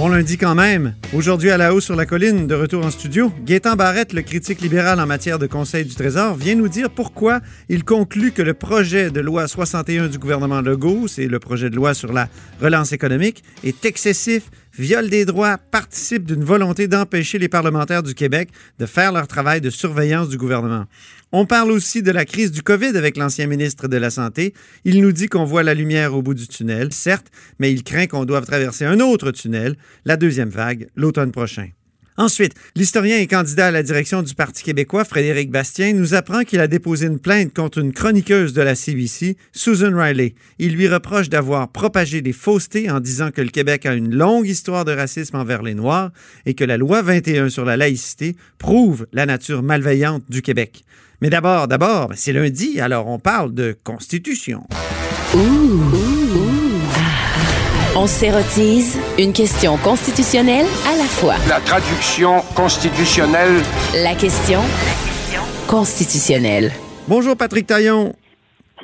Bon lundi quand même. Aujourd'hui à la hausse sur la colline, de retour en studio, Gaétan Barrette, le critique libéral en matière de Conseil du Trésor, vient nous dire pourquoi il conclut que le projet de loi 61 du gouvernement Legault, c'est le projet de loi sur la relance économique, est excessif, viole des droits, participe d'une volonté d'empêcher les parlementaires du Québec de faire leur travail de surveillance du gouvernement. On parle aussi de la crise du COVID avec l'ancien ministre de la Santé. Il nous dit qu'on voit la lumière au bout du tunnel, certes, mais il craint qu'on doive traverser un autre tunnel, la deuxième vague, l'automne prochain. Ensuite, l'historien et candidat à la direction du Parti québécois, Frédéric Bastien, nous apprend qu'il a déposé une plainte contre une chroniqueuse de la CBC, Susan Riley. Il lui reproche d'avoir propagé des faussetés en disant que le Québec a une longue histoire de racisme envers les Noirs et que la loi 21 sur la laïcité prouve la nature malveillante du Québec. Mais d'abord, d'abord, ben, c'est lundi, alors on parle de Constitution. On s'érotise une question constitutionnelle à la fois. La traduction constitutionnelle. La question constitutionnelle. Bonjour Patrick Taillon.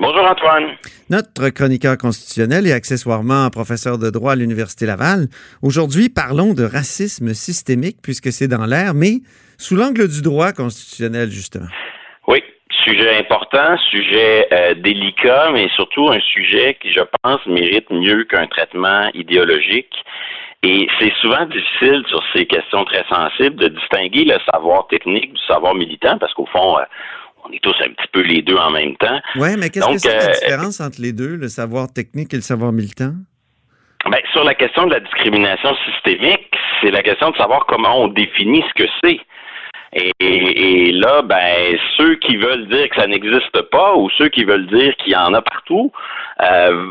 Bonjour Antoine. Notre chroniqueur constitutionnel et accessoirement professeur de droit à l'Université Laval. Aujourd'hui, parlons de racisme systémique puisque c'est dans l'air, mais sous l'angle du droit constitutionnel, justement. Sujet important, sujet euh, délicat, mais surtout un sujet qui, je pense, mérite mieux qu'un traitement idéologique. Et c'est souvent difficile sur ces questions très sensibles de distinguer le savoir technique du savoir militant, parce qu'au fond, euh, on est tous un petit peu les deux en même temps. Oui, mais qu'est-ce que c'est la euh, différence entre les deux, le savoir technique et le savoir militant? Ben, sur la question de la discrimination systémique, c'est la question de savoir comment on définit ce que c'est. Et, et là, ben, ceux qui veulent dire que ça n'existe pas ou ceux qui veulent dire qu'il y en a partout euh,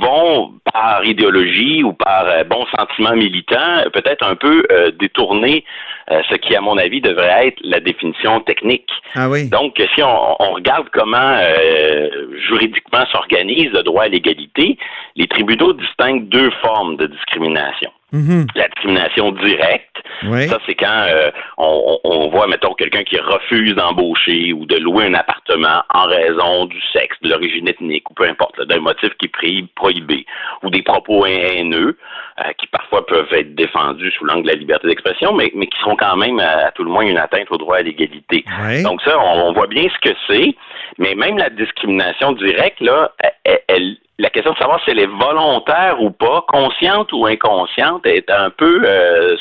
vont, par idéologie ou par euh, bon sentiment militant, peut-être un peu euh, détourner euh, ce qui, à mon avis, devrait être la définition technique. Ah oui. Donc, si on, on regarde comment euh, juridiquement s'organise le droit à l'égalité, les tribunaux distinguent deux formes de discrimination. Mhm. La discrimination directe, Oui. ça c'est quand euh, on, voit, mettons, quelqu'un qui refuse d'embaucher ou de louer un appartement en raison du sexe, de l'origine ethnique ou peu importe, d'un motif qui est prohibé, ou des propos haineux euh, qui parfois peuvent être défendus sous l'angle de la liberté d'expression, mais, mais qui seront quand même à, à tout le moins une atteinte au droit à l'égalité. Oui. Donc ça, on, on voit bien ce que c'est, mais même la discrimination directe, là, elle- elle- la question de savoir si elle est volontaire ou pas, consciente ou inconsciente, est un peu euh,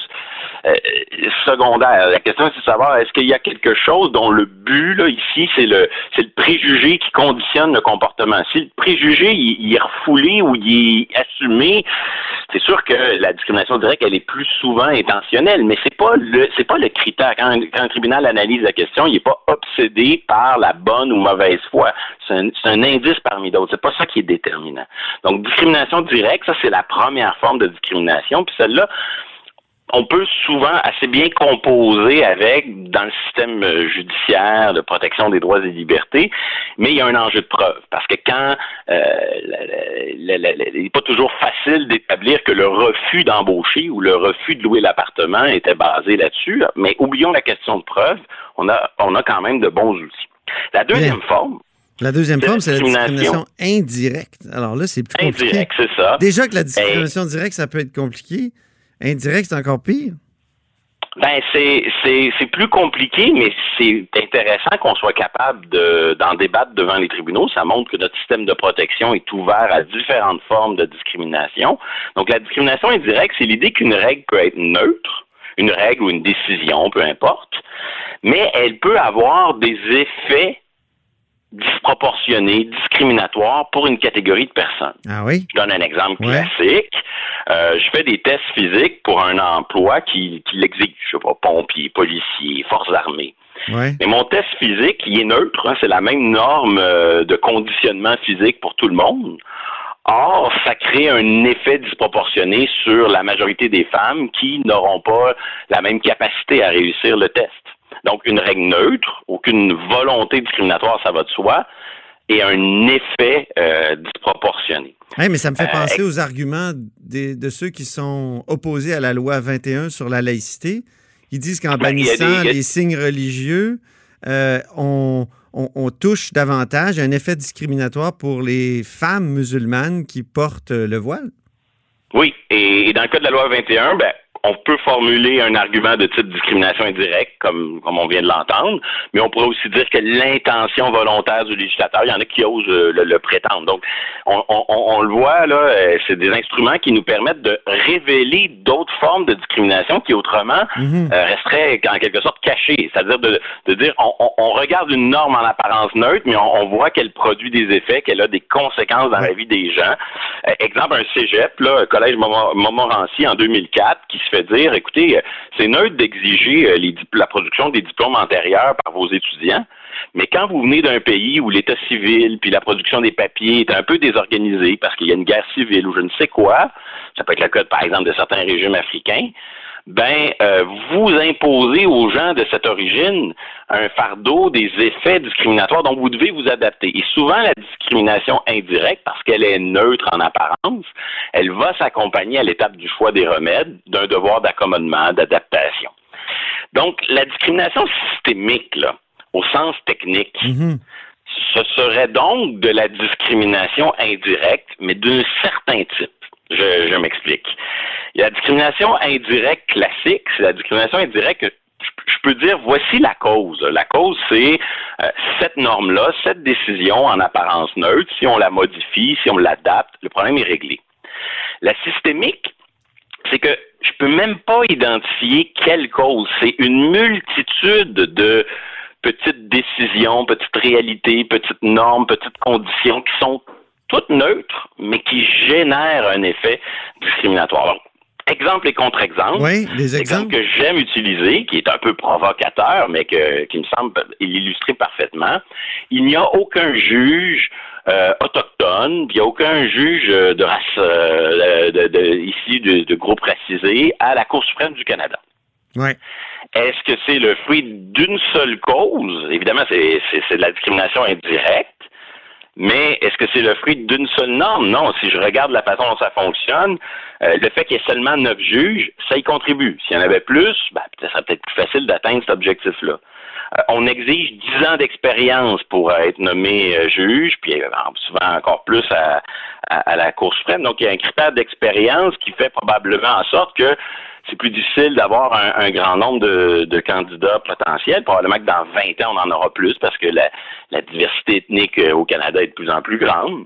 euh, secondaire. La question c'est de savoir est-ce qu'il y a quelque chose dont le but ici c'est le c'est le préjugé qui conditionne le comportement? Si le préjugé il, est refoulé ou il est assumé, c'est sûr que la discrimination directe elle est plus souvent intentionnelle, mais c'est pas le pas le critère. Quand, un- tribunal analyse la question, il n'est pas obsédé par la bonne ou mauvaise foi. C'est un, un indice parmi d'autres. C'est pas ça qui est déterminant. Donc discrimination directe, ça c'est la première forme de discrimination. Puis celle-là, on peut souvent assez bien composer avec dans le système euh, judiciaire de protection des droits et libertés, mais il y a un enjeu de preuve parce que quand euh, la- la- la- la- il n'est pas toujours facile d'établir que le refus d'embaucher ou le refus de louer l'appartement était basé là-dessus, mais oublions la question de preuve, on a on a quand même de bons outils. La deuxième forme, La deuxième de forme, c'est la discrimination. indirecte. Alors là, c'est plus compliqué. indirecte, c'est ça. Déjà que la discrimination directe, ça peut être compliqué. Indirect, c'est encore pire? Ben c'est plus compliqué, mais c'est intéressant qu'on soit capable de d'en débattre devant les tribunaux. Ça montre que notre système de protection est ouvert à différentes formes de discrimination. Donc la discrimination indirecte, c'est l'idée qu'une règle peut être neutre, une règle ou une décision, peu importe, mais elle peut avoir des effets disproportionnés, discriminatoires pour une catégorie de personnes. Ah oui? Je donne un exemple Ouais. classique. Euh, je fais des tests physiques pour un emploi qui, qui l'exige. Je sais pas, pompier, policier, forces armées. Ouais. Mais mon test physique, il est neutre. hein, c'est la même norme euh, de conditionnement physique pour tout le monde. Or, ça crée un effet disproportionné sur la majorité des femmes qui n'auront pas la même capacité à réussir le test. Donc, une règle neutre, aucune volonté discriminatoire, ça va de soi, et un effet euh, disproportionné. mais ça me fait Euh, penser aux arguments des- de ceux qui sont opposés à la loi 21 sur la laïcité. Ils disent qu'en Ben, des- bannissant les signes religieux, euh, on, on- on touche davantage un effet discriminatoire pour les femmes musulmanes qui portent le voile. Oui, et, et dans le cas de la loi 21, ben, on peut formuler un argument de type discrimination indirecte, comme, comme on vient de l'entendre, mais on pourrait aussi dire que l'intention volontaire du législateur, il y en a qui osent le, le prétendre. Donc, on, on- on le voit, là, euh, c'est des instruments qui nous permettent de révéler d'autres formes de discrimination qui autrement euh, resteraient en quelque sorte cachées. C'est-à-dire de, de dire, on, regarde une norme en apparence neutre, mais on, voit qu'elle produit des effets, qu'elle a des conséquences dans la vie des gens. Euh, exemple, un cégep, là, collège Montmo- Montmorency en 2004, qui fait dire, écoutez, euh, c'est neutre d'exiger euh, la production des diplômes antérieurs par vos étudiants, mais quand vous venez d'un pays où l'état civil puis la production des papiers est un peu désorganisée parce qu'il y a une guerre civile ou je ne sais quoi, ça peut être le cas, par exemple, de certains régimes africains, ben euh, vous imposez aux gens de cette origine un fardeau des effets discriminatoires dont vous devez vous adapter. Et souvent, la discrimination indirecte, parce qu'elle est neutre en apparence, elle va s'accompagner à l'étape du choix des remèdes d'un devoir d'accommodement, d'adaptation. Donc, la discrimination systémique, là, au sens technique, Mhm. ce serait donc de la discrimination indirecte, mais d'un certain type. Je, je m'explique. La discrimination indirecte classique, c'est la discrimination indirecte que je- je peux dire voici la cause. La cause, c'est euh, cette norme-là, cette décision en apparence neutre. Si on la modifie, si on l'adapte, le problème est réglé. La systémique, c'est que je peux même pas identifier quelle cause. C'est une multitude de petites décisions, petites réalités, petites normes, petites conditions qui sont toutes neutres, mais qui génèrent un effet discriminatoire. Donc, exemple et contre-exemple. Oui, des exemples. que j'aime utiliser, qui est un peu provocateur, mais que, qui me semble l'illustrer parfaitement, il n'y a aucun juge euh, autochtone, puis il n'y a aucun juge euh, de race euh, de, de- ici de, de groupe racisé à la Cour suprême du Canada. Ouais. Est-ce que c'est le fruit d'une seule cause? Évidemment, c'est de la discrimination indirecte. Mais est-ce que c'est le fruit d'une seule norme? Non. Si je regarde la façon dont ça fonctionne, euh, le fait qu'il y ait seulement neuf juges, ça y contribue. S'il y en avait plus, ben, ça serait peut-être plus facile d'atteindre cet objectif-là. Euh, on exige dix ans d'expérience pour euh, être nommé euh, juge, puis euh, souvent encore plus à, à- à la Cour suprême. Donc, il y a un critère d'expérience qui fait probablement en sorte que c'est plus difficile d'avoir un, grand nombre de, candidats potentiels. Probablement que dans 20 ans, on en aura plus parce que la, la diversité ethnique euh, au Canada est de plus en plus grande.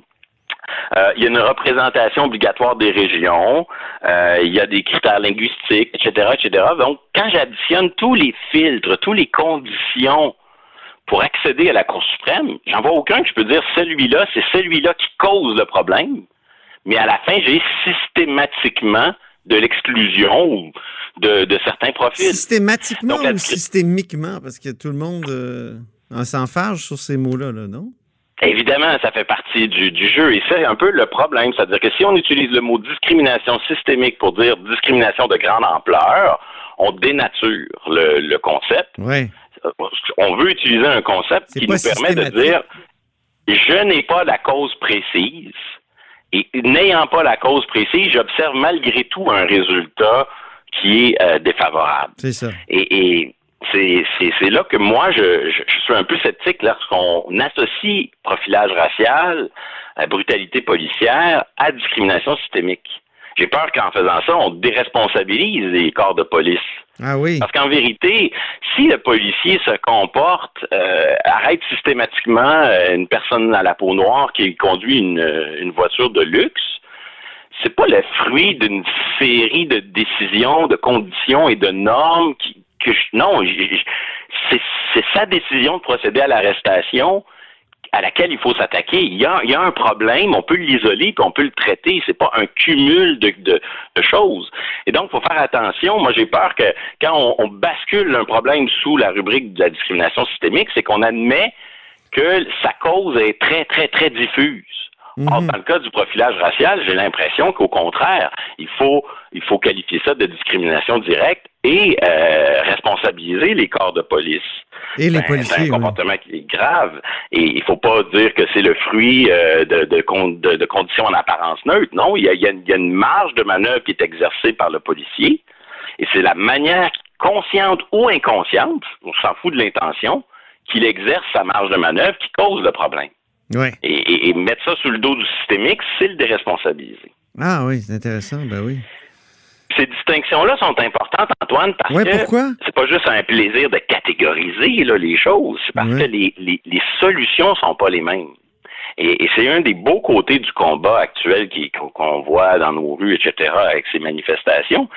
Euh, il y a une représentation obligatoire des régions, euh, il y a des critères linguistiques, etc., etc. Donc, quand j'additionne tous les filtres, toutes les conditions pour accéder à la Cour suprême, j'en vois aucun que je peux dire celui-là, c'est celui-là qui cause le problème. Mais à la fin, j'ai systématiquement de l'exclusion ou de, de certains profils. Systématiquement Donc, ou systémiquement? Parce que tout le monde euh, en s'enfarge sur ces mots-là, là, non? Évidemment, ça fait partie du, du jeu et c'est un peu le problème. C'est-à-dire que si on utilise le mot discrimination systémique pour dire discrimination de grande ampleur, on dénature le, le concept. Oui. On veut utiliser un concept qui nous permet de dire je n'ai pas la cause précise et n'ayant pas la cause précise, j'observe malgré tout un résultat qui est euh, défavorable. C'est ça. Et, et c'est, là que moi, je, je, je suis un peu sceptique lorsqu'on associe profilage racial, à brutalité policière, à discrimination systémique. J'ai peur qu'en faisant ça, on déresponsabilise les corps de police. Ah oui. Parce qu'en vérité, si le policier se comporte, euh, arrête systématiquement euh, une personne à la peau noire qui conduit une, voiture de luxe, c'est pas le fruit d'une série de décisions, de conditions et de normes qui, non, c'est sa décision de procéder à l'arrestation à laquelle il faut s'attaquer. Il y a, un problème, on peut l'isoler, puis on peut le traiter. C'est pas un cumul de, choses. Et donc, il faut faire attention. Moi, j'ai peur que quand on bascule un problème sous la rubrique de la discrimination systémique, c'est qu'on admet que sa cause est très, très, très diffuse. Or, Mhm. dans le cas du profilage racial, j'ai l'impression qu'au contraire, il faut, il faut qualifier ça de discrimination directe et euh, responsabiliser les corps de police. Et les Ben, C'est policiers, un oui. comportement qui est grave et il faut pas dire que c'est le fruit euh, de, de, con- de- de conditions en apparence neutre. Non, il y, a, y a une marge de manœuvre qui est exercée par le policier et c'est la manière consciente ou inconsciente, on s'en fout de l'intention, qu'il exerce sa marge de manœuvre qui cause le problème. Ouais. Et, et- et mettre ça sous le dos du systémique, c'est le déresponsabiliser. Ah oui, c'est intéressant, ben oui. Ces distinctions-là sont importantes, Antoine, parce Ouais, que c'est pas juste un plaisir de catégoriser là, les choses, c'est parce Ouais. que les, les, les solutions sont pas les mêmes. Et, et c'est un des beaux côtés du combat actuel qu'on voit dans nos rues, etc., avec ces manifestations,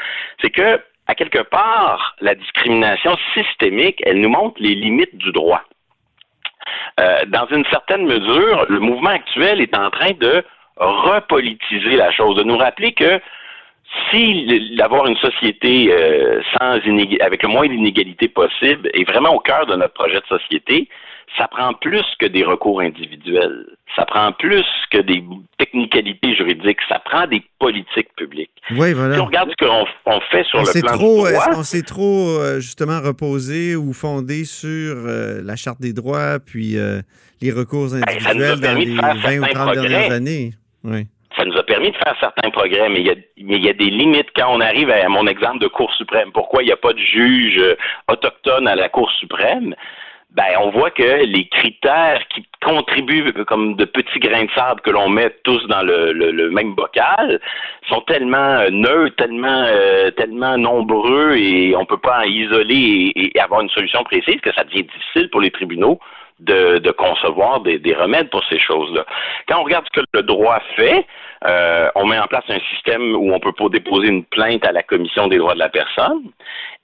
c'est que, à quelque part, la discrimination systémique, elle nous montre les limites du droit. Euh, dans une certaine mesure, le mouvement actuel est en train de repolitiser la chose, de nous rappeler que si d'avoir une société euh, sans avec le moins d'inégalités possible est vraiment au cœur de notre projet de société, ça prend plus que des recours individuels. Ça prend plus que des technicalités juridiques. Ça prend des politiques publiques. Oui, Si voilà. on regarde ce qu'on on fait sur On le plan trop, du droit, on s'est trop euh, justement reposé ou fondé sur euh, la charte des droits puis euh, les recours Ben, individuels dans les faire 20 ou certains 30 dernières progrès. années. Oui. ça nous a permis de faire certains progrès, mais il y a, mais il y a des limites quand on arrive à mon exemple de Cour suprême. Pourquoi il n'y a pas de juge euh, autochtone à la Cour suprême? Ben, on voit que les critères qui contribuent comme de petits grains de sable que l'on met tous dans le, même bocal sont tellement euh, neutres, tellement, euh, tellement nombreux et on peut pas en isoler et avoir une solution précise que ça devient difficile pour les tribunaux de, de concevoir des, des remèdes pour ces choses-là. Quand on regarde ce que le droit fait, euh, on met en place un système où on peut pas déposer une plainte à la commission des droits de la personne,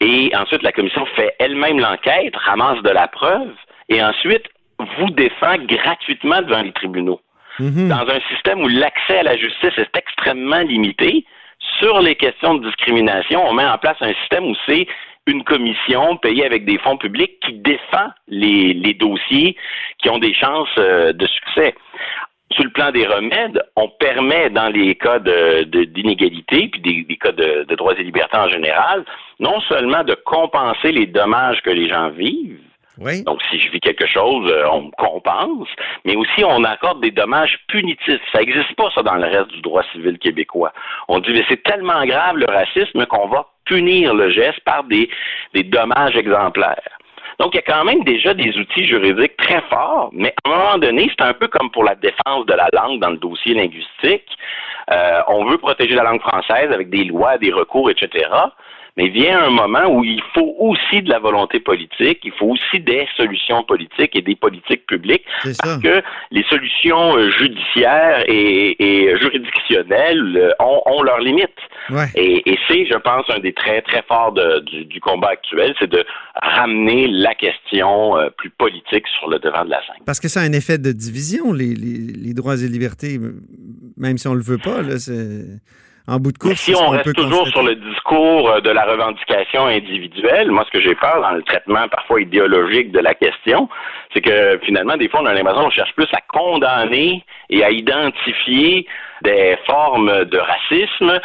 et ensuite la commission fait elle-même l'enquête, ramasse de la preuve, et ensuite vous défend gratuitement devant les tribunaux. Mhm. Dans un système où l'accès à la justice est extrêmement limité, sur les questions de discrimination, on met en place un système où c'est une commission payée avec des fonds publics qui défend les, les dossiers qui ont des chances euh, de succès. Sur le plan des remèdes, on permet dans les cas de- de- d'inégalité, puis des, des cas de, de droits et libertés en général, non seulement de compenser les dommages que les gens vivent, Oui. donc, si je vis quelque chose, euh, on me compense, mais aussi on accorde des dommages punitifs. Ça n'existe pas, ça, dans le reste du droit civil québécois. On dit, mais c'est tellement grave le racisme qu'on va punir le geste par des, dommages exemplaires. Donc, il y a quand même déjà des outils juridiques très forts, mais à un moment donné, c'est un peu comme pour la défense de la langue dans le dossier linguistique. Euh, on veut protéger la langue française avec des lois, des recours, etc. Mais vient un moment où il faut aussi de la volonté politique, il faut aussi des solutions politiques et des politiques publiques, ça. parce que les solutions euh, judiciaires et, et juridictionnelles euh, ont, ont leurs limites. Ouais. Et, et c'est, je pense, un des traits très forts de- du, du combat actuel, c'est de ramener la question euh, plus politique sur le devant de la scène. Parce que ça a un effet de division, les, les- les droits et libertés, même si on le veut pas. Là, c'est- en bout de Mais course, si on reste toujours constater. sur le discours euh, de la revendication individuelle, moi, ce que j'ai peur dans le traitement parfois idéologique de la question, c'est que finalement, des fois, on a l'impression qu'on cherche plus à condamner et à identifier des formes de racisme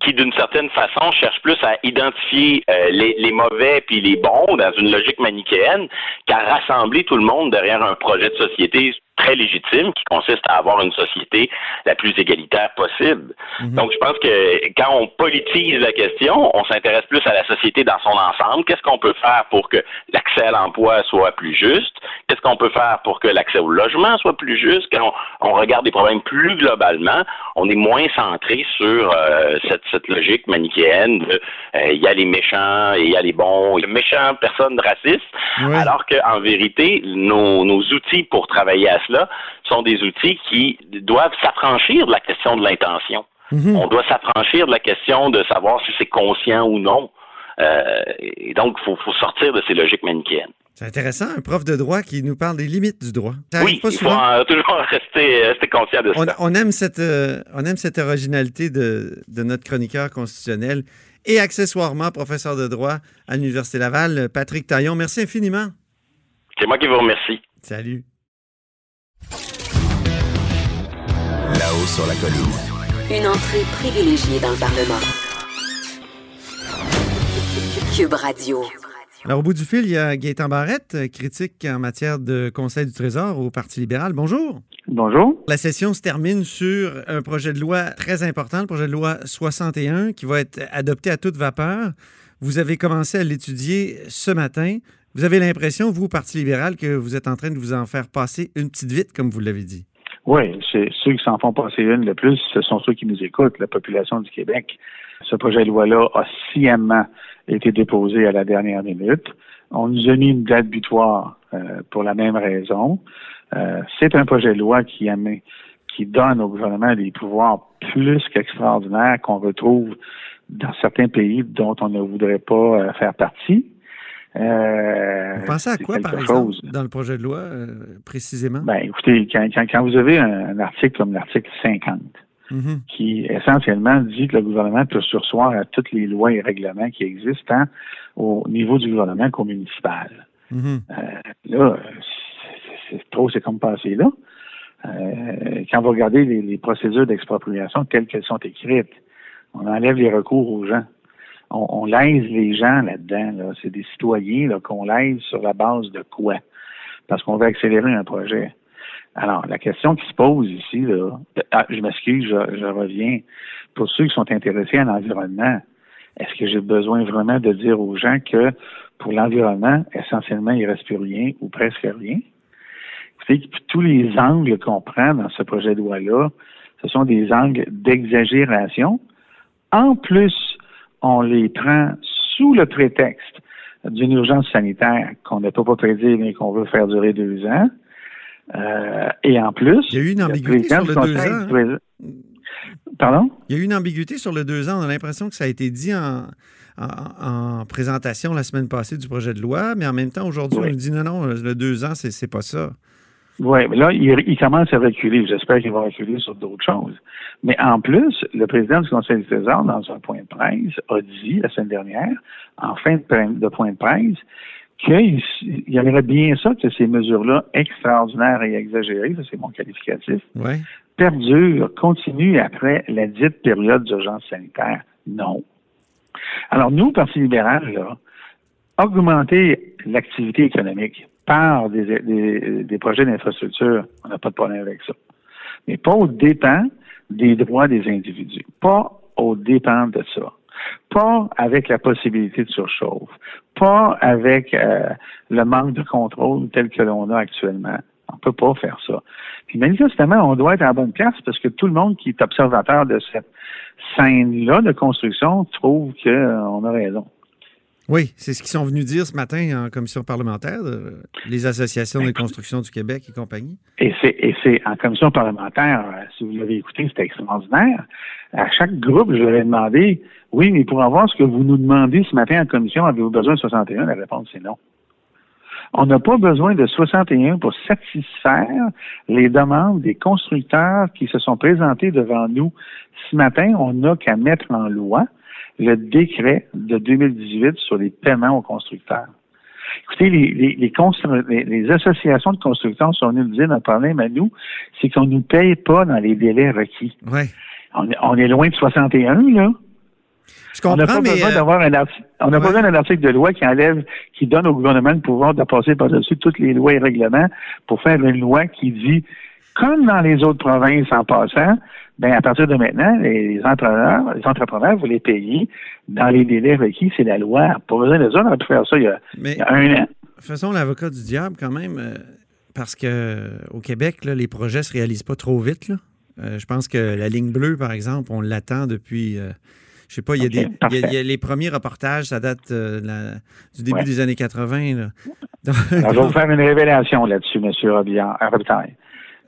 qui, d'une certaine façon, cherchent plus à identifier euh, les, les mauvais puis les bons dans une logique manichéenne qu'à rassembler tout le monde derrière un projet de société très légitime qui consiste à avoir une société la plus égalitaire possible. Mhm. Donc, je pense que quand on politise la question, on s'intéresse plus à la société dans son ensemble. Qu'est-ce qu'on peut faire pour que l'accès à l'emploi soit plus juste? Qu'est-ce qu'on peut faire pour que l'accès au logement soit plus juste? Quand on, on regarde des problèmes plus globalement, on est moins centré sur euh, cette, cette logique manichéenne de euh, il y a les méchants et il y a les bons, il y a méchants personnes racistes, Ouais. alors qu'en vérité, nos, nos outils pour travailler à cela sont des outils qui doivent s'affranchir de la question de l'intention. Mhm. On doit s'affranchir de la question de savoir si c'est conscient ou non. Euh, et donc, il faut, faut sortir de ces logiques manichéennes. C'est intéressant, un prof de droit qui nous parle des limites du droit. Ça Oui, pas il faut en- toujours rester, rester conscient de On, ça. on aime cette, euh, on aime cette originalité de, de notre chroniqueur constitutionnel et accessoirement professeur de droit à l'Université Laval, Patrick Taillon. Merci infiniment. C'est moi qui vous remercie. Salut. Là-haut sur la colline. Une entrée privilégiée dans le Parlement. Cube Radio. Alors, au bout du fil, il y a Gaétan Barrette, critique en matière de Conseil du Trésor au Parti libéral. Bonjour. Bonjour. La session se termine sur un projet de loi très important, le projet de loi 61, qui va être adopté à toute vapeur. Vous avez commencé à l'étudier ce matin. Vous avez l'impression, vous, Parti libéral, que vous êtes en train de vous en faire passer une petite vite, comme vous l'avez dit? Oui, c'est ceux qui s'en font passer une le plus, ce sont ceux qui nous écoutent, la population du Québec. Ce projet de loi-là a sciemment été déposé à la dernière minute. On nous a mis une date butoir euh, pour la même raison. Euh, c'est un projet de loi qui, qui donne au gouvernement des pouvoirs plus qu'extraordinaires qu'on retrouve dans certains pays dont on ne voudrait pas euh, faire partie. Euh, vous pensez à quoi, par exemple, dans le projet de loi, précisément? Ben, écoutez, quand, vous avez un, article comme l'article 50, mm-hmm. qui essentiellement dit que le gouvernement peut sursoir à toutes les lois et règlements qui existent, tant au niveau du gouvernement qu'au municipal. Mm-hmm. là, c'est trop, c'est comme passé là. Euh, quand vous regardez les, procédures d'expropriation telles qu'elles sont écrites, on enlève les recours aux gens. On, on lèse les gens là-dedans. Là. C'est des citoyens qu'on lèse sur la base de quoi? Parce qu'on veut accélérer un projet. Alors, la question qui se pose ici, là, ah, je m'excuse, je, je, reviens. Pour ceux qui sont intéressés à l'environnement, est-ce que j'ai besoin vraiment de dire aux gens que pour l'environnement, essentiellement, il ne reste plus rien ou presque rien? tous les angles qu'on prend dans ce projet de loi-là, ce sont des angles d'exagération. En plus, on les prend sous le prétexte d'une urgence sanitaire qu'on ne peut pas prédire, mais qu'on veut faire durer deux ans. Euh, et en plus, il y a eu une ambiguïté sur le deux ans. Pardon? Il y a eu une ambiguïté sur le deux ans. On a l'impression que ça a été dit en, en, présentation la semaine passée du projet de loi, mais en même temps, aujourd'hui, on nous dit non, non, le deux ans, c'est pas ça. Oui, mais là, il, commence à reculer. J'espère qu'il va reculer sur d'autres choses. Mais en plus, le président du Conseil du Trésor, dans un point de presse, a dit la semaine dernière, en fin de, point de presse, qu'il y aimerait bien ça que ces mesures-là, extraordinaires et exagérées, ça c'est mon qualificatif, perdurent, continuent après la dite période d'urgence sanitaire. Non. Alors, nous, Parti libéral, là, augmenter l'activité économique, par des, projets d'infrastructure, on n'a pas de problème avec ça. Mais pas au dépens des droits des individus, pas au dépens de ça. Pas avec la possibilité de surchauffe, pas avec euh, le manque de contrôle tel que l'on a actuellement. On peut pas faire ça. Puis manifestement, on doit être en bonne place parce que tout le monde qui est observateur de cette scène-là de construction trouve qu'on euh, a raison. Oui, c'est ce qu'ils sont venus dire ce matin en commission parlementaire, euh, les associations de construction du Québec et compagnie. Et c'est, en commission parlementaire, euh, si vous l'avez écouté, c'était extraordinaire. À chaque groupe, je leur ai demandé, oui, mais pour avoir ce que vous nous demandez ce matin en commission, avez-vous besoin de 61? La réponse c'est non. On n'a pas besoin de 61 pour satisfaire les demandes des constructeurs qui se sont présentés devant nous ce matin. On n'a qu'à mettre en loi le décret de 2018 sur les paiements aux constructeurs. Écoutez, les, les, les, associations de constructeurs sont venues nous dire notre problème à nous, c'est qu'on ne nous paye pas dans les délais requis. Ouais. On, est loin de 61, là. Je comprends, on n'a pas besoin euh, d'avoir un article, on n'a pas besoin d'un article de loi qui enlève, qui donne au gouvernement le pouvoir de passer par-dessus toutes les lois et règlements pour faire une loi qui dit, comme dans les autres provinces en passant, ben à partir de maintenant, les entrepreneurs, les entrepreneurs, vous les payez dans les délais requis, c'est la loi. Pour besoin de ça, on a pu faire ça il y a, un an. Faisons l'avocat du diable quand même, euh, parce que au Québec, là, les projets se réalisent pas trop vite. Là. Euh, je pense que la ligne bleue, par exemple, on l'attend depuis. Je euh, je sais pas, il y, a des, il y, a les premiers reportages, ça date du début des années 80. Là. Alors, je vais vous faire une révélation là-dessus, M. Robillard,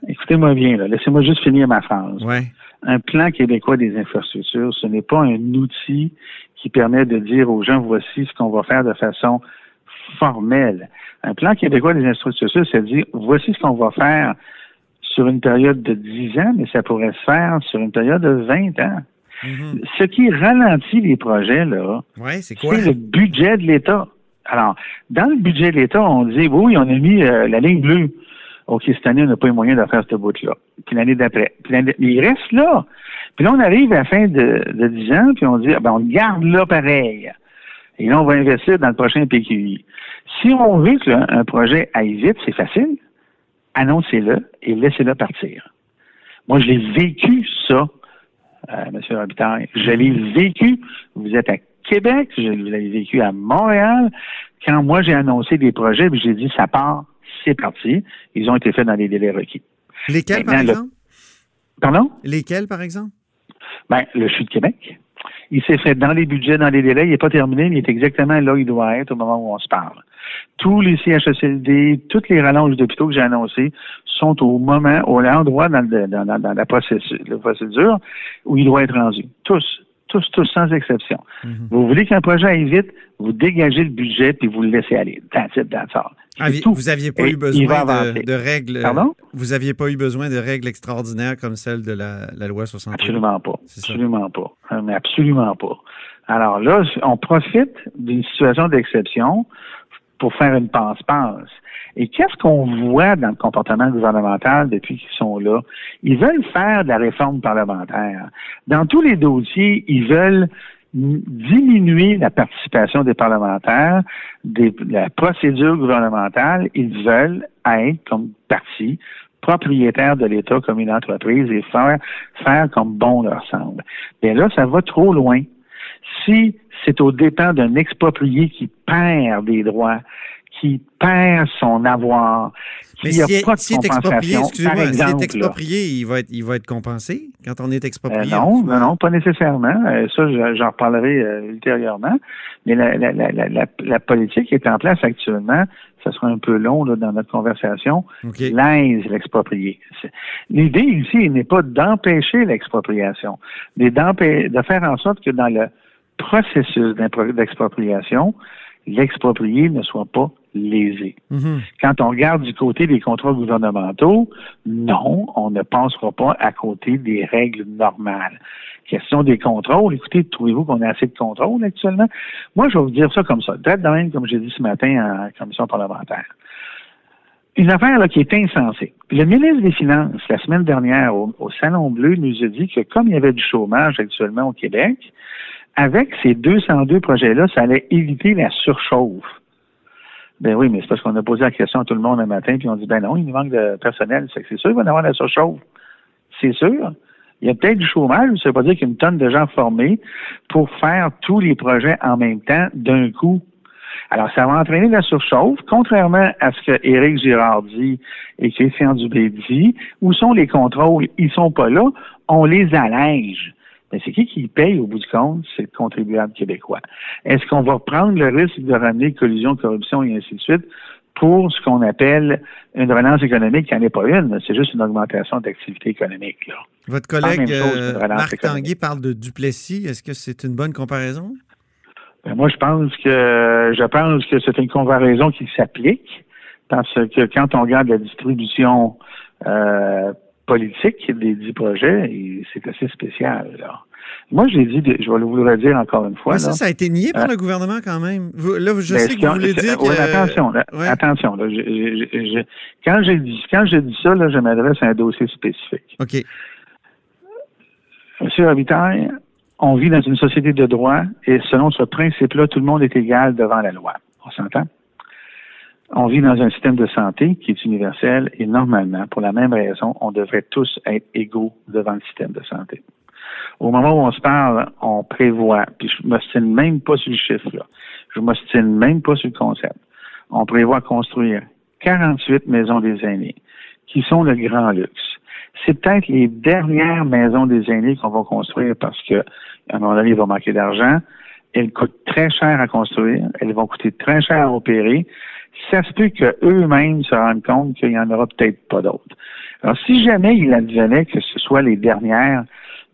Écoutez-moi bien, laissez-moi juste finir ma phrase. Ouais un plan québécois des infrastructures, ce n'est pas un outil qui permet de dire aux gens voici ce qu'on va faire de façon formelle. Un plan québécois des infrastructures, c'est dire voici ce qu'on va faire sur une période de 10 ans, mais ça pourrait se faire sur une période de 20 ans. Mm-hmm. Ce qui ralentit les projets, là, c'est le budget de l'État. Alors, dans le budget de l'État, on dit oui, on a mis euh, la ligne bleue. OK, cette année, on n'a pas eu moyen de faire ce bout-là. Puis l'année d'après. Puis il reste là. Puis là, on arrive à la fin de, de 10 ans, puis on dit, ah, ben, on garde là pareil. Et là, on va investir dans le prochain PQI. Si on veut qu'un projet aille vite, c'est facile. Annoncez-le et laissez-le partir. Moi, je l'ai vécu, ça, euh, M. Robitaille. Je l'ai vécu. Vous êtes à Québec, je l'ai vécu à Montréal. Quand moi, j'ai annoncé des projets, j'ai dit, ça part, c'est parti. Ils ont été faits dans les délais requis. Lesquels, par exemple? Pardon? Lesquels, par exemple? Ben, le Sud Québec. Il s'est fait dans les budgets, dans les délais. Il n'est pas terminé, mais il est exactement là où il doit être au moment où on se parle. Tous les CHSLD, toutes les rallonges d'hôpitaux que j'ai annoncées sont au moment, au endroit dans, dans, la procédure, où il doit être rendu. Tous tous, tous, sans exception. Mhm. Vous voulez qu'un projet aille vite, vous dégagez le budget puis vous le laissez aller. That's it, that's all. Vous n'aviez pas eu besoin de, règles. Pardon? Vous n'aviez pas eu besoin de règles extraordinaires comme celle de la, loi 61. Absolument pas. Absolument pas. Euh, mais absolument pas. Alors là, on profite d'une situation d'exception pour faire une passe-passe. Et qu'est-ce qu'on voit dans le comportement gouvernemental depuis qu'ils sont là? Ils veulent faire de la réforme parlementaire. Dans tous les dossiers, ils veulent diminuer la participation des parlementaires, de la procédure gouvernementale. Ils veulent être comme parti propriétaire de l'État comme une entreprise et faire, faire comme bon leur semble. Mais là, ça va trop loin. Si c'est au dépens d'un exproprié qui perd des droits, qui perd son avoir, Mais si, pas de si exproprié, excusez-moi, s'il est exproprié, il va être, il va être compensé quand on est exproprié? Euh, non, non, non, pas nécessairement. Euh, ça, j'en reparlerai euh, ultérieurement. Mais la, la, la, la, politique est en place actuellement. Ça sera un peu long là, dans notre conversation. Okay. L'aise l'exproprié. L'idée ici n'est pas d'empêcher l'expropriation, mais de faire en sorte que dans le processus d'expropriation, l'exproprié ne soit pas lésé. Mhm. Quand on regarde du côté des contrats gouvernementaux, non, on ne passera pas à côté des règles normales. Question des contrôles, écoutez, trouvez-vous qu'on a assez de contrôles actuellement? Moi, je vais vous dire ça comme ça, peut-être même comme j'ai dit ce matin en commission parlementaire. Une affaire là, qui est insensée. Le ministre des Finances, la semaine dernière, au, au Salon Bleu, nous a dit que comme il y avait du chômage actuellement au Québec, avec ces 202 projets-là, ça allait éviter la surchauffe. Ben oui, mais c'est parce qu'on a posé la question à tout le monde un matin, puis on dit, ben non, il nous manque de personnel. C'est sûr qu'il va y avoir de la surchauffe. C'est sûr. Il y a peut-être du chômage, ça veut pas dire qu'il y a une tonne de gens formés pour faire tous les projets en même temps d'un coup. Alors, ça va entraîner la surchauffe, contrairement à ce que Éric Girard dit et Christian Dubé dit. Où sont les contrôles? Ils sont pas là. On les allège. Mais c'est qui qui paye au bout du compte? C'est le contribuable québécois. Est-ce qu'on va prendre le risque de ramener collusion, corruption et ainsi de suite pour ce qu'on appelle une relance économique qui n'en est pas une, c'est juste une augmentation d'activité économique. Là. Votre collègue euh, Marc Tanguy parle de Duplessis. Est-ce que c'est une bonne comparaison? Ben, moi, je pense que je pense que c'est une comparaison qui s'applique parce que quand on regarde la distribution euh, politique des dix projets, c'est assez spécial. Moi, j'ai dit, je vais vous le redire encore une fois. ça, ça a été nié par euh, le gouvernement quand même. là, je sais que vous voulez dire que... attention, attention. quand j'ai dit, quand j'ai dit ça, là, je m'adresse à un dossier spécifique. OK. Monsieur Robitaille, on vit dans une société de droit et selon ce principe-là, tout le monde est égal devant la loi. On s'entend? On vit dans un système de santé qui est universel et normalement, pour la même raison, on devrait tous être égaux devant le système de santé. Au moment où on se parle, on prévoit, puis je ne m'ostine même pas sur le chiffre, là. je ne m'ostine même pas sur le concept. On prévoit construire 48 maisons des aînés, qui sont le grand luxe. C'est peut-être les dernières maisons des aînés qu'on va construire parce que, à un moment donné, il va manquer d'argent. Elles coûtent très cher à construire, elles vont coûter très cher à opérer ça se peut qu'eux-mêmes se rendent compte qu'il n'y en aura peut-être pas d'autres. Alors, si jamais il advenait que ce soit les dernières,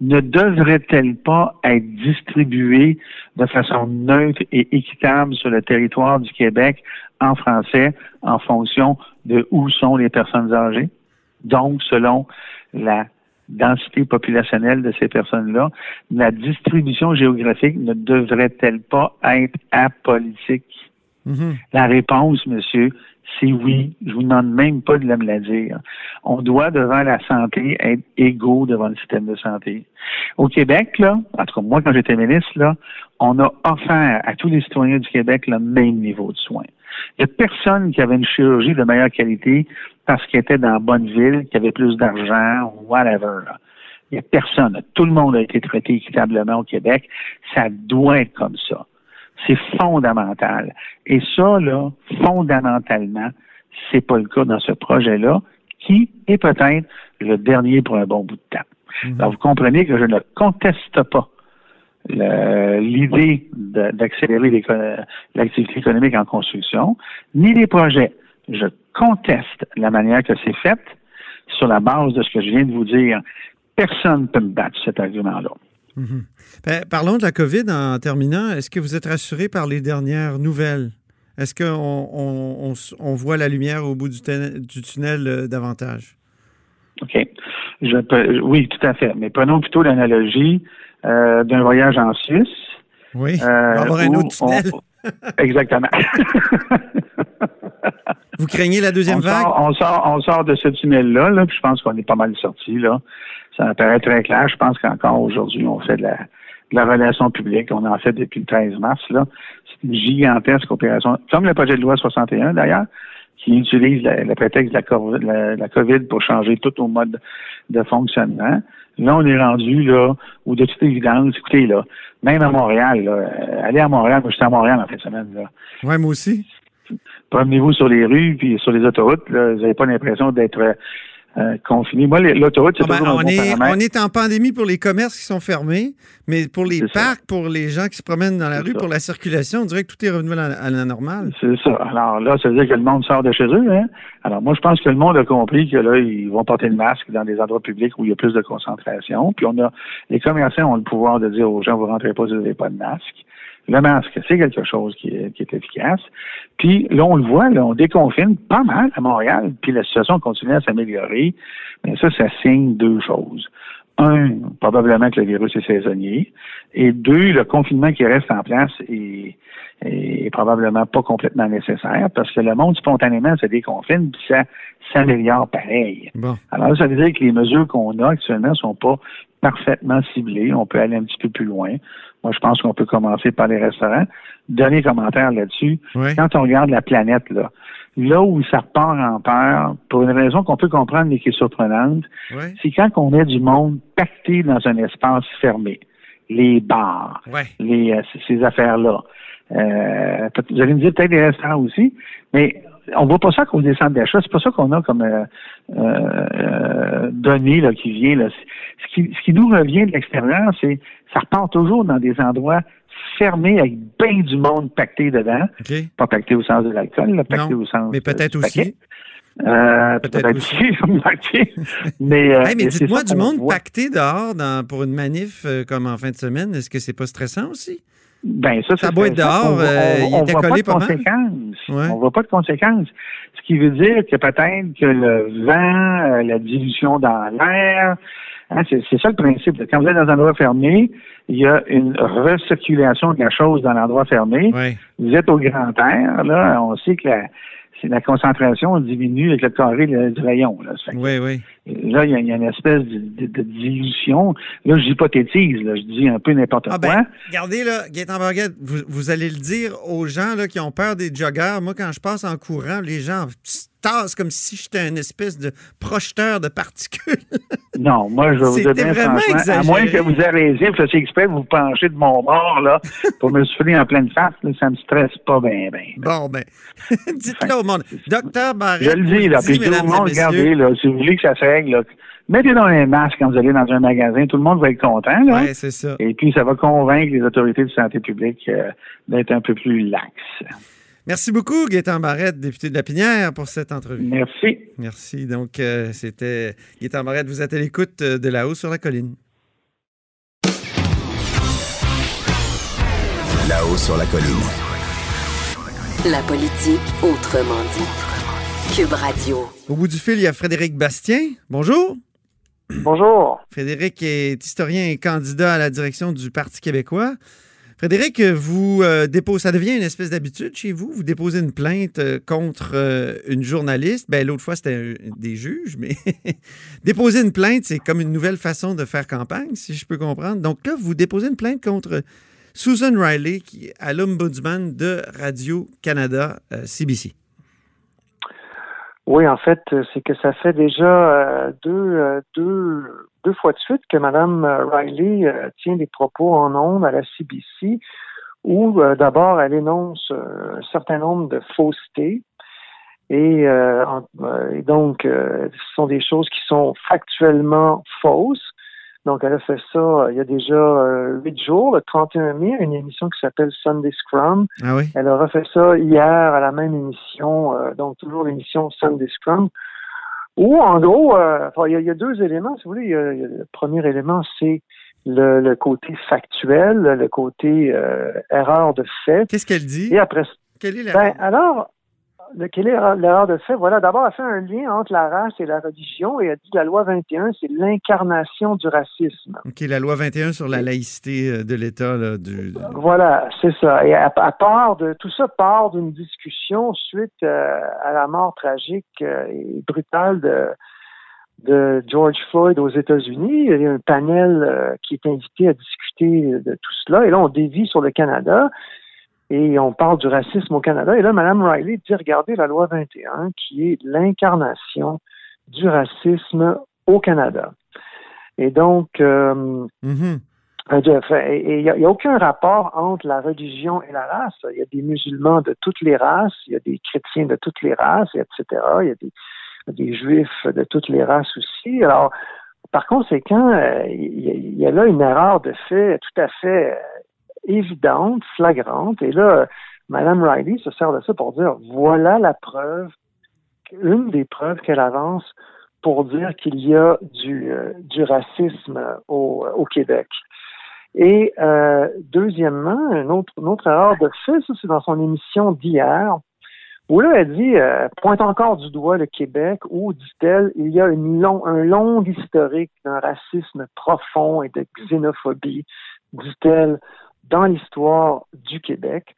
ne devraient-elles pas être distribuées de façon neutre et équitable sur le territoire du Québec en français en fonction de où sont les personnes âgées? Donc, selon la densité populationnelle de ces personnes-là, la distribution géographique ne devrait-elle pas être apolitique? Mhm. La réponse, monsieur, c'est oui. Je vous demande même pas de me la dire. On doit, devant la santé, être égaux devant le système de santé. Au Québec, là, en tout cas, moi, quand j'étais ministre, là, on a offert à tous les citoyens du Québec le même niveau de soins. Il n'y a personne qui avait une chirurgie de meilleure qualité parce qu'il était dans la bonne ville, qui avait plus d'argent, whatever. Il n'y a personne. Tout le monde a été traité équitablement au Québec. Ça doit être comme ça. C'est fondamental. Et ça, là, fondamentalement, c'est pas le cas dans ce projet-là, qui est peut-être le dernier pour un bon bout de temps. Mhm. Alors, vous comprenez que je ne conteste pas l'idée d'accélérer l'activité économique en construction, ni les projets. Je conteste la manière que c'est fait sur la base de ce que je viens de vous dire. Personne ne peut me battre cet argument-là. Mhm. Ben, parlons de la COVID en terminant. Est-ce que vous êtes rassuré par les dernières nouvelles? Est-ce qu'on on, voit la lumière au bout du, tunnel euh, davantage? OK. Je oui, tout à fait. Mais prenons plutôt l'analogie euh, d'un voyage en Suisse. Oui, euh, avoir un autre tunnel. Exactement. Vous craignez la deuxième vague? on, sort, on sort de ce tunnel-là, là, puis je pense qu'on est pas mal sorti. Là. Ça apparaît très clair. Je pense qu'encore aujourd'hui, on fait de la, de la relation publique. On en fait depuis le 13 mars. Là. C'est une gigantesque opération, comme le projet de loi 61 d'ailleurs, qui utilise le prétexte de la, la, COVID pour changer tout au mode de fonctionnement. Là, on est rendu là où de toute évidence, écoutez, là, même à Montréal, là, euh, allez à Montréal, moi j'étais à Montréal en fin de semaine. Là. Ouais, moi aussi. Promenez-vous sur les rues puis sur les autoroutes, là, vous n'avez pas l'impression d'être euh, confiné. Moi, l'autoroute, c'est ah ben, on, est, on est en pandémie pour les commerces qui sont fermés, mais pour les parcs, pour les gens qui se promènent dans la rue, pour la circulation, on dirait que tout est revenu à la, normale. C'est ça. Alors là, ça veut dire que le monde sort de chez eux. Hein? Alors moi, je pense que le monde a compris que là, ils vont porter le masque dans des endroits publics où il y a plus de concentration. Puis on a les commerçants ont le pouvoir de dire aux gens, vous rentrez pas si vous n'avez pas de masque. Le masque, c'est quelque chose qui est, qui est, efficace. Puis là, on le voit, là, on déconfine pas mal à Montréal, puis la situation continue à s'améliorer. Mais ça, ça signe deux choses. Un, probablement que le virus est saisonnier. Et deux, le confinement qui reste en place est, est probablement pas complètement nécessaire parce que le monde spontanément se déconfine puis ça s'améliore pareil. Alors ça veut dire que les mesures qu'on a actuellement sont pas parfaitement ciblées. On peut aller un petit peu plus loin. Moi, je pense qu'on peut commencer par les restaurants. Dernier commentaire là-dessus. Quand on regarde la planète, là, là où ça repart en peur, pour une raison qu'on peut comprendre mais qui est surprenante, c'est quand on est du monde pacté dans un espace fermé. Les bars, les, euh, ces affaires-là. Euh, vous allez me dire peut-être les restaurants aussi, mais on voit pas ça qu'on descend d'achat. C'est pas ça qu'on a comme euh, euh, données là, qui vient. Là. Ce, qui, ce qui nous revient de l'extérieur, c'est ça repart toujours dans des endroits fermés avec bien du monde pacté dedans. Pas pacté au sens de l'alcool, pacté au sens Mais peut-être aussi. Euh, peut-être aussi, mais, euh, mais dites-moi, du monde pacté dehors dans, pour une manif euh, comme en fin de semaine, est-ce que c'est pas stressant aussi? Ben ça, ça doit être dehors, euh, il était collé pas, de conséquences. On voit pas de conséquences. Ce qui veut dire que peut-être que le vent, euh, la dilution dans l'air, hein, c'est ça le principe. Quand vous êtes dans un endroit fermé, il y a une recirculation de la chose dans l'endroit fermé. Vous êtes au grand air, là, on sait que la, la concentration diminue avec le carré du rayon. Là. oui, oui. Là, il y, a une espèce de, de, dilution. Là, j'hypothétise, là, je dis un peu n'importe ah, quoi. Ben, regardez, là, Gaëtan Barguette, vous, vous, allez le dire aux gens là, qui ont peur des joggers. Moi, quand je passe en courant, les gens comme si j'étais une espèce de projeteur de particules. non, moi, je vais vous dire vraiment exagéré. à moins que vous arrêtiez, vous fassiez exprès vous penchez de mon bord là, pour me souffler en pleine face, là, ça me stresse pas bien, bien. Bon, ben, dites-le au monde. Docteur Barrett, Je le dis, là, puis tout le monde, regardez, là, si vous voulez que ça se mettez dans un masque quand vous allez dans un magasin, tout le monde va être content. Oui, c'est ça. Et puis, ça va convaincre les autorités de santé publique euh, d'être un peu plus laxes. Merci beaucoup, Gaétan Barrette, député de la Pinière, pour cette entrevue. Merci. Merci. Donc, euh, c'était Gaétan Barrette. Vous êtes à l'écoute euh, de La haut sur la colline. Là-haut sur la colline. La politique autrement dit. Cube Radio. Au bout du fil, il y a Frédéric Bastien. Bonjour. Bonjour. Frédéric est historien et candidat à la direction du Parti québécois. Frédéric, vous euh, déposez, ça devient une espèce d'habitude chez vous? Vous déposez une plainte euh, contre euh, une journaliste? Ben, l'autre fois, c'était des juges, mais déposer une plainte, c'est comme une nouvelle façon de faire campagne, si je peux comprendre. Donc là, vous déposez une plainte contre Susan Riley, qui à l'ombudsman de Radio-Canada CBC. Oui, en fait, c'est que ça fait déjà deux, deux deux fois de suite que Mme euh, Riley euh, tient des propos en ondes à la CBC où euh, d'abord elle énonce un certain nombre de faussetés et, donc ce sont des choses qui sont factuellement fausses. Donc, elle a fait ça il y a déjà huit jours, le 31 mai, une émission qui s'appelle Sunday Scrum. Ah oui? Elle a refait ça hier à la même émission, donc toujours l'émission Sunday Scrum, ou en gros, euh, il y, a deux éléments, si vous voulez. le premier élément, c'est le, côté factuel, le côté euh, erreur de fait. Qu'est-ce qu'elle dit? Et après, Quelle est ben, alors, quelle est l'erreur de fait? Voilà, d'abord, elle fait un lien entre la race et la religion et elle dit que la loi 21, c'est l'incarnation du racisme. OK, la loi 21 sur la laïcité euh, de l'État. Du... Voilà, c'est ça. Et à, part de tout ça part d'une discussion suite euh, à la mort tragique euh, et brutale de, de George Floyd aux États-Unis. Il y a un panel qui est invité à discuter de tout cela. Et là, on dévie sur le Canada et on parle du racisme au Canada. Et là, Mme Riley dit, regardez la loi 21, qui est l'incarnation du racisme au Canada. Et donc, euh, mm-hmm. il n'y a, aucun rapport entre la religion et la race. Il y a des musulmans de toutes les races, il y a des chrétiens de toutes les races, etc. Il y a des, des juifs de toutes les races aussi. Alors, par conséquent, euh, il y a là une erreur de fait tout à fait évidente, flagrante. Et là, Mme Riley se sert de ça pour dire voilà la preuve, une des preuves qu'elle avance pour dire qu'il y a du, euh, racisme au, au, Québec. Et euh, deuxièmement, une autre, erreur de fait, c'est dans son émission d'hier, où là elle dit, euh, pointe encore du doigt le Québec, où, dit-elle, il y a un long historique d'un racisme profond et de xénophobie, dit-elle, dans l'histoire du Québec.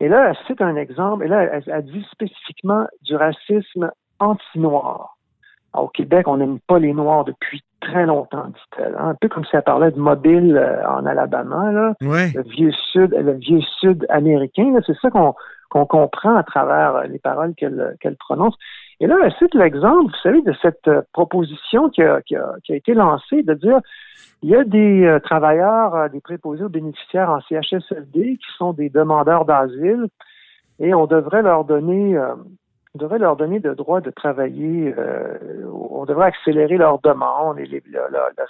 Et là, elle cite un exemple, et là, elle, dit spécifiquement du racisme anti-noir. Au Québec, on n'aime pas les Noirs depuis très longtemps, dit-elle. Hein. Un peu comme si elle parlait de mobile euh, en Alabama, là. le vieux sud, le vieux sud américain. C'est ça qu'on qu'on comprend à travers les paroles qu'elle qu'elle prononce. Et là, cite l'exemple, vous savez, de cette euh, proposition qui a, été lancée de dire il y a des euh, travailleurs, euh, des préposés aux bénéficiaires en CHSLD qui sont des demandeurs d'asile et on devrait leur donner on devrait leur donner le droit de travailler, on devrait accélérer leurs demandes et les,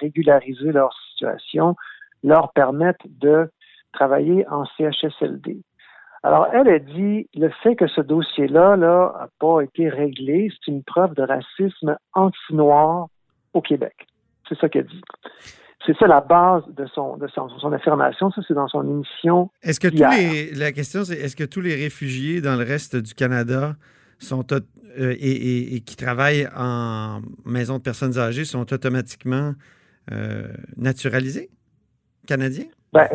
régulariser leur situation, leur permettre de travailler en CHSLD. Alors, elle a dit le fait que ce dossier-là là, n'a pas été réglé, c'est une preuve de racisme anti-noir au Québec. C'est ça qu'elle dit. C'est ça la base de son, de son, affirmation. Ça, c'est dans son émission. Est-ce que tous les, la question, c'est est-ce que tous les réfugiés dans le reste du Canada sont euh, et, qui travaillent en maison de personnes âgées sont automatiquement euh, naturalisés? Canadiens? Ben,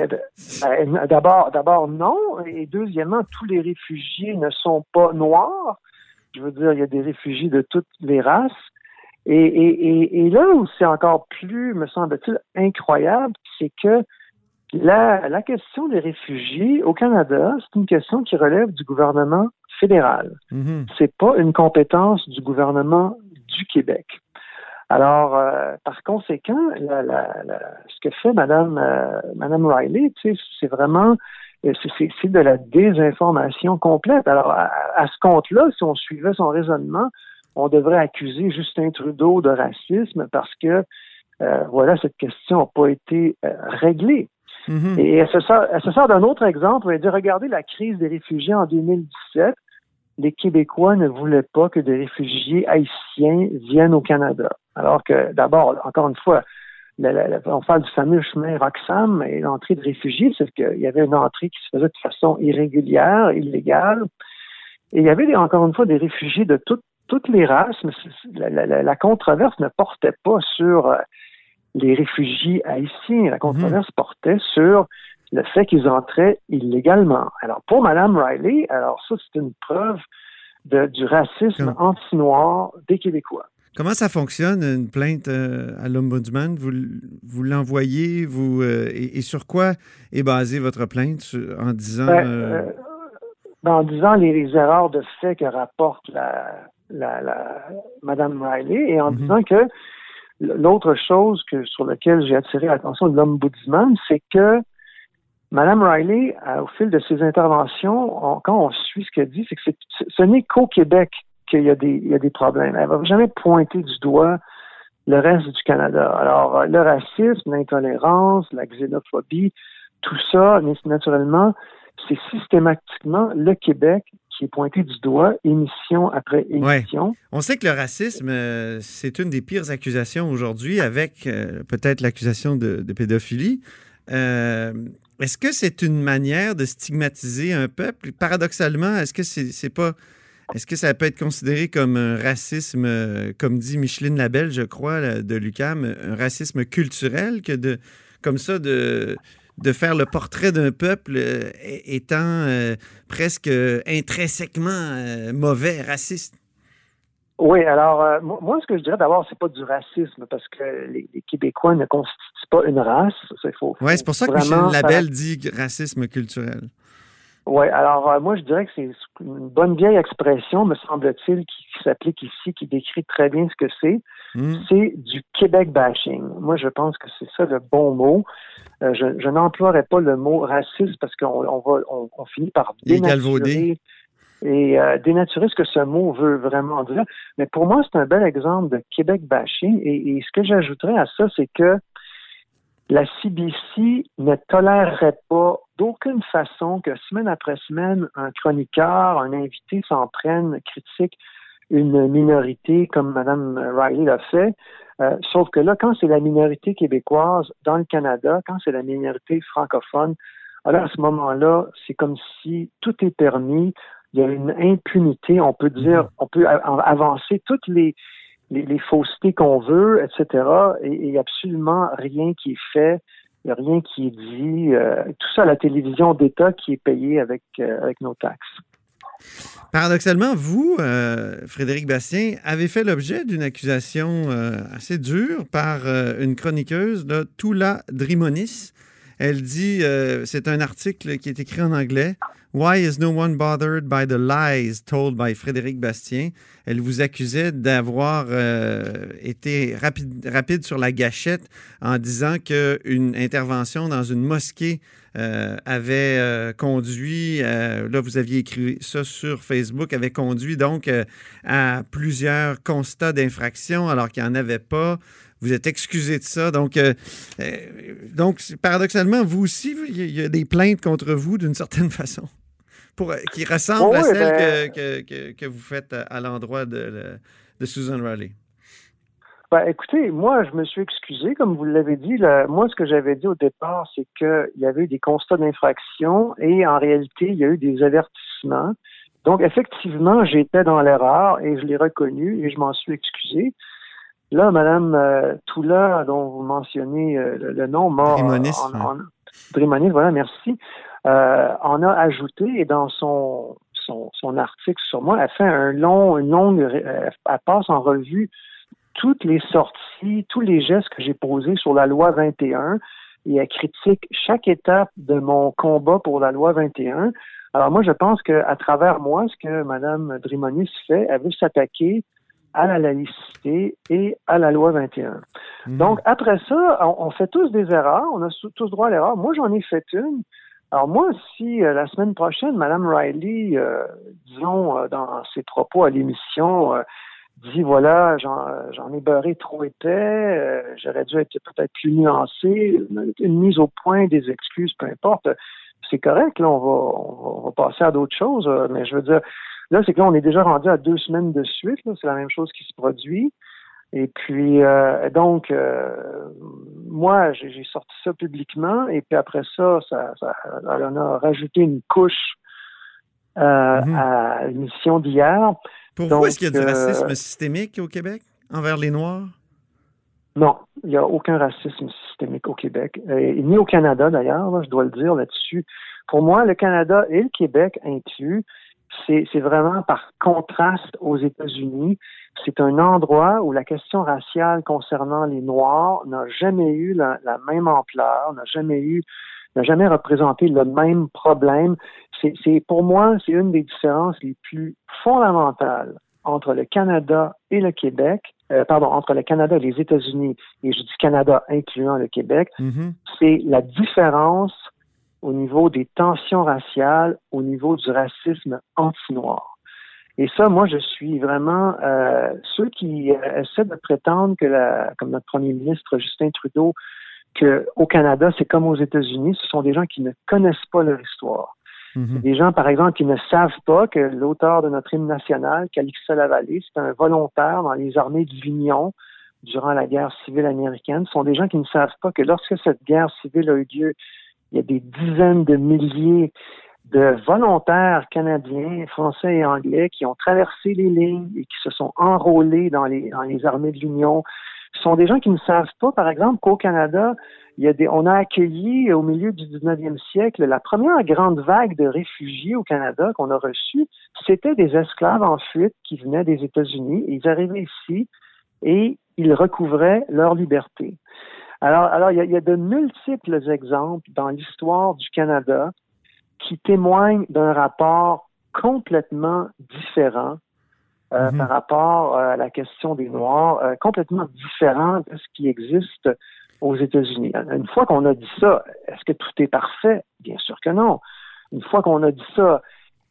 ben, d'abord, d'abord non, et deuxièmement, tous les réfugiés ne sont pas noirs. Je veux dire, il y a des réfugiés de toutes les races. Et, et, et, là où c'est encore plus, me semble-t-il, incroyable, c'est que la, la question des réfugiés au Canada, c'est une question qui relève du gouvernement fédéral. Mm-hmm. C'est pas une compétence du gouvernement du Québec. Alors, euh, par conséquent, la, la, ce que fait Madame euh, Madame Riley, c'est vraiment euh, c'est de la désinformation complète. Alors, à, ce compte-là, si on suivait son raisonnement, on devrait accuser Justin Trudeau de racisme parce que voilà, cette question n'a pas été réglée. Mm-hmm. Et elle se sort, d'un autre exemple. Elle dit regardez la crise des réfugiés en 2017 les Québécois ne voulaient pas que des réfugiés haïtiens viennent au Canada. Alors que, d'abord, encore une fois, on parle du fameux chemin Roxham et l'entrée de réfugiés, c'est qu'il y avait une entrée qui se faisait de façon irrégulière, illégale. Et il y avait encore une fois des réfugiés de toutes les races, mais la, controverse ne portait pas sur euh, les réfugiés haïtiens. La controverse mhm. portait sur le fait qu'ils entraient illégalement. Alors, pour Mme Riley, alors ça, c'est une preuve de, du racisme anti-noir des Québécois. Comment ça fonctionne, une plainte euh, à l'Ombudsman? Vous, vous l'envoyez, vous euh, et, sur quoi est basée votre plainte en disant... Ben, euh, ben, en disant les, erreurs de fait que rapporte la, la, Mme Riley et en mhm. disant que l'autre chose que, sur laquelle j'ai attiré l'attention de l'Ombudsman, c'est que Mme Riley, au fil de ses interventions, quand on suit ce qu'elle dit, c'est que ce n'est qu'au Québec qu'il y, a des, il y a des problèmes. Elle va jamais pointer du doigt le reste du Canada. Alors, le racisme, l'intolérance, la xénophobie, tout ça, naturellement, c'est systématiquement le Québec qui est pointé du doigt, émission après émission. On sait que le racisme, euh, c'est une des pires accusations aujourd'hui, avec euh, peut-être l'accusation de, pédophilie. Euh, est-ce que c'est une manière de stigmatiser un peuple? Paradoxalement, est-ce que c'est n'est pas. Est-ce que ça peut être considéré comme un racisme, comme dit Micheline Labelle, je crois, de l'UCAM, un racisme culturel que de, comme ça, de, de faire le portrait d'un peuple euh, étant euh, presque intrinsèquement euh, mauvais, raciste? Oui, alors moi, ce que je dirais d'abord, c'est pas du racisme parce que les, Québécois ne constituent pas une race. Oui, c'est pour ça que Michel Labelle dit racisme culturel. Oui, alors moi je dirais que c'est une bonne vieille expression, me semble-t-il, qui, s'applique ici, qui décrit très bien ce que c'est. Hmm. C'est du Québec bashing. Moi je pense que c'est ça le bon mot. Euh, je, je n'emploierais pas le mot raciste parce qu'on on va on, finit par dénaturer et euh, dénaturer ce que ce mot veut vraiment dire. Mais pour moi, c'est un bel exemple de Québec bashing. Et, et ce que j'ajouterais à ça, c'est que la CBC ne tolérerait pas d'aucune façon que semaine après semaine, un chroniqueur, un invité s'en prenne, critique une minorité comme Mme Riley l'a fait. Euh, sauf que là, quand c'est la minorité québécoise dans le Canada, quand c'est la minorité francophone, alors à ce moment-là, c'est comme si tout est permis. Il y a une impunité. On peut dire, mhm. on peut avancer toutes les, les, faussetés qu'on veut, etc. Et il n'y a absolument rien qui est fait. Il n'y a rien qui est dit. Euh, tout ça la télévision d'État qui est payé avec, euh, avec nos taxes. Paradoxalement, vous, euh, Frédéric Bastien, avez fait l'objet d'une accusation assez dure par une chroniqueuse, là, Tula Drimonis. Elle dit, c'est un article qui est écrit en anglais, Why is no one bothered by the lies told by Frédéric Bastien? Elle vous accusait d'avoir euh, été rapide, sur la gâchette en disant qu'une intervention dans une mosquée euh, avait euh, conduit, là vous aviez écrit ça sur Facebook, avait conduit donc à plusieurs constats d'infraction alors qu'il n'y en avait pas. Vous êtes excusé de ça. Donc, donc paradoxalement, vous aussi, il y a des plaintes contre vous d'une certaine façon pour, qui ressemble à celle ben, que, que, vous faites à, l'endroit de, de, Susan Riley? Ben, écoutez, moi, je me suis excusé, comme vous l'avez dit. moi, ce que j'avais dit au départ, c'est qu'il y avait eu des constats d'infraction et en réalité, il y a eu des avertissements. Donc, effectivement, j'étais dans l'erreur et je l'ai reconnu et je m'en suis excusé. Là, Madame euh, Toula, dont vous mentionnez euh, le, nom, mort. Drimonis, voilà, merci euh, en a ajouté et dans son, son, article sur moi, elle fait un long, une longue, euh, elle passe en revue toutes les sorties, tous les gestes que j'ai posés sur la loi 21 et elle critique chaque étape de mon combat pour la loi 21. Alors moi, je pense qu'à travers moi, ce que Mme Drimonis fait, elle veut s'attaquer à la laïcité et à la loi 21. Mhm. Donc, après ça, on, fait tous des erreurs, on a tous droit à l'erreur. Moi, j'en ai fait une. Alors moi, si euh, la semaine prochaine, Mme Riley, euh, disons, euh, dans ses propos à l'émission, dit voilà, j'en ai beurré trop épais, j'aurais dû être peut-être plus nuancé, une mise au point, des excuses, peu importe, c'est correct, là, on va, on va passer à d'autres choses, mais je veux dire, là, c'est que là, on est déjà rendu à deux semaines de suite, c'est la même chose qui se produit. Et puis, euh, donc, euh, moi, j'ai sorti ça publiquement, et puis après ça, ça, a rajouté une couche euh, mhm. à l'émission d'hier. Pour vous, est-ce qu'il y a du racisme systémique au Québec envers les Noirs? Non, il n'y a aucun racisme systémique au Québec, et, ni au Canada d'ailleurs, je dois le dire là-dessus. Pour moi, le Canada et le Québec inclus, c'est vraiment par contraste aux États-Unis. C'est un endroit où la question raciale concernant les Noirs n'a jamais eu la, même ampleur, n'a jamais eu, n'a jamais représenté le même problème. C'est pour moi, c'est une des différences les plus fondamentales entre le Canada et le Québec, euh, pardon, entre le Canada et les États-Unis, et je dis Canada incluant le Québec, mm-hmm. c'est la différence au niveau des tensions raciales, au niveau du racisme anti-noir. Et ça, moi, je suis vraiment euh, ceux qui euh, essaient de prétendre que, la, comme notre premier ministre Justin Trudeau, qu'au Canada, c'est comme aux États-Unis, ce sont des gens qui ne connaissent pas leur histoire. Mhm. Des gens, par exemple, qui ne savent pas que l'auteur de notre hymne national, Calixte Lavallée, c'est un volontaire dans les armées de l'Union durant la guerre civile américaine. Ce sont des gens qui ne savent pas que lorsque cette guerre civile a eu lieu il y a des dizaines de milliers de volontaires canadiens, français et anglais qui ont traversé les lignes et qui se sont enrôlés dans les, armées de l'Union. Ce sont des gens qui ne savent pas, par exemple, qu'au Canada, on a accueilli au milieu du 19e siècle la première grande vague de réfugiés au Canada qu'on a reçue. C'était des esclaves en fuite qui venaient des États-Unis. Ils arrivaient ici et ils recouvraient leur liberté. Alors, alors il, y a, de multiples exemples dans l'histoire du Canada qui témoignent d'un rapport complètement différent euh, mhm. par rapport à la question des Noirs, euh, complètement différent de ce qui existe aux États-Unis. Une fois qu'on a dit ça, est-ce que tout est parfait? Bien sûr que non. Une fois qu'on a dit ça,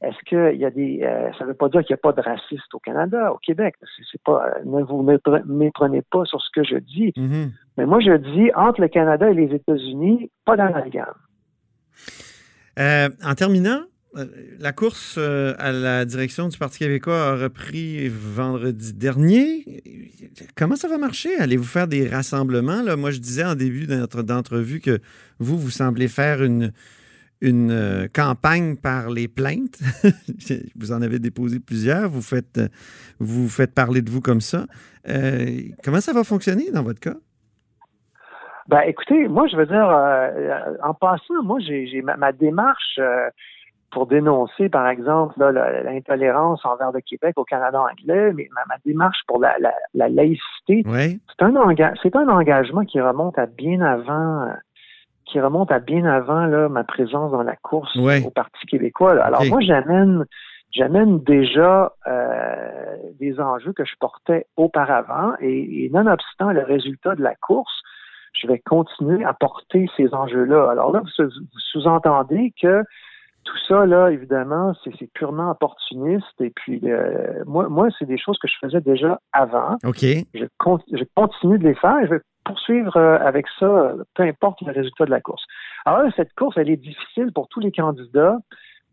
est-ce qu'il y a des. Euh, ça ne veut pas dire qu'il n'y a pas de racistes au Canada, au Québec. C'est pas. Euh, ne vous méprenez pas sur ce que je dis. Mm-hmm. Mais moi, je dis entre le Canada et les États-Unis, pas d'amalgame. Euh, en terminant, la course à la direction du Parti québécois a repris vendredi dernier. Comment ça va marcher? Allez-vous faire des rassemblements? Là? Moi, je disais en début d'entrevue que vous, vous semblez faire une, une euh, campagne par les plaintes. vous en avez déposé plusieurs. Vous faites, euh, vous faites parler de vous comme ça. Euh, comment ça va fonctionner dans votre cas? Ben, écoutez, moi, je veux dire, en passant, moi, j'ai ma, démarche pour dénoncer, par exemple, l'intolérance envers le Québec au Canada anglais, mais ma, démarche pour la, laïcité, c'est un, un engagement qui remonte à bien avant qui remonte à bien avant là, ma présence dans la course au Parti québécois. Alors moi, j'amène j'amène déjà euh, des enjeux que je portais auparavant et, nonobstant le résultat de la course, je vais continuer à porter ces enjeux-là. Alors là, vous, sous-entendez que tout ça, là, évidemment, c'est purement opportuniste. Et puis, euh, moi, moi c'est des choses que je faisais déjà avant. OK. Je, je continue de les faire. Et je vais poursuivre euh, avec ça, peu importe le résultat de la course. Alors cette course, elle est difficile pour tous les candidats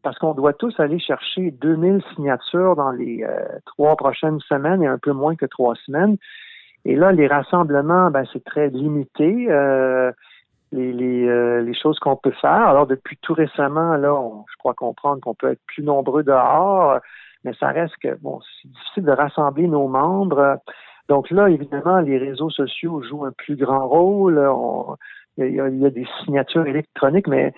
parce qu'on doit tous aller chercher 2000 signatures dans les euh, trois prochaines semaines et un peu moins que trois semaines. Et là, les rassemblements, ben, c'est très limité. Euh, les, les, les, choses qu'on peut faire. Alors, depuis tout récemment, là, je crois comprendre qu'on peut être plus nombreux dehors, mais ça reste que, bon, c'est difficile de rassembler nos membres. Donc là, évidemment, les réseaux sociaux jouent un plus grand rôle. il, y a, des signatures électroniques, mais,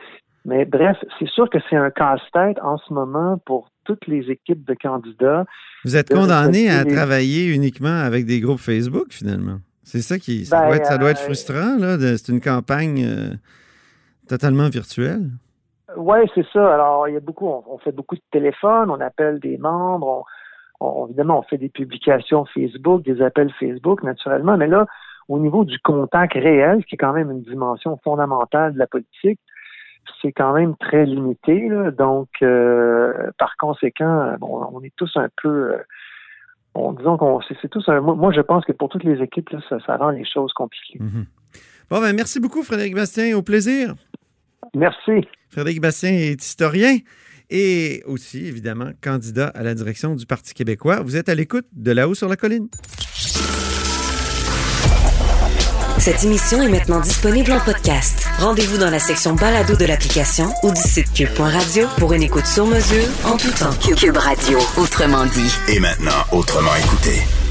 mais bref, c'est sûr que c'est un casse-tête en ce moment pour toutes les équipes de candidats. Vous êtes condamné à travailler uniquement avec des groupes Facebook, finalement. C'est ça qui. Ça, doit, être, ça doit être, euh, frustrant, là. C'est une campagne euh, totalement virtuelle. Oui, c'est ça. Alors, il y a beaucoup, on, fait beaucoup de téléphones, on appelle des membres, évidemment, on fait des publications Facebook, des appels Facebook, naturellement, mais là, au niveau du contact réel, qui est quand même une dimension fondamentale de la politique, c'est quand même très limité. Donc, euh, par conséquent, bon, on est tous un peu, euh, disons qu'on, c'est, tous un, moi, je pense que pour toutes les équipes, ça, rend les choses compliquées. Mm-hmm. Bon, ben, merci beaucoup, Frédéric Bastien. Au plaisir. Merci. Frédéric Bastien est historien et aussi, évidemment, candidat à la direction du Parti québécois. Vous êtes à l'écoute de là-haut sur la colline. Cette émission est maintenant disponible en podcast. Rendez-vous dans la section balado de l'application ou du site cube.radio pour une écoute sur mesure en tout temps. Cube Radio, autrement dit. Et maintenant, autrement écouté.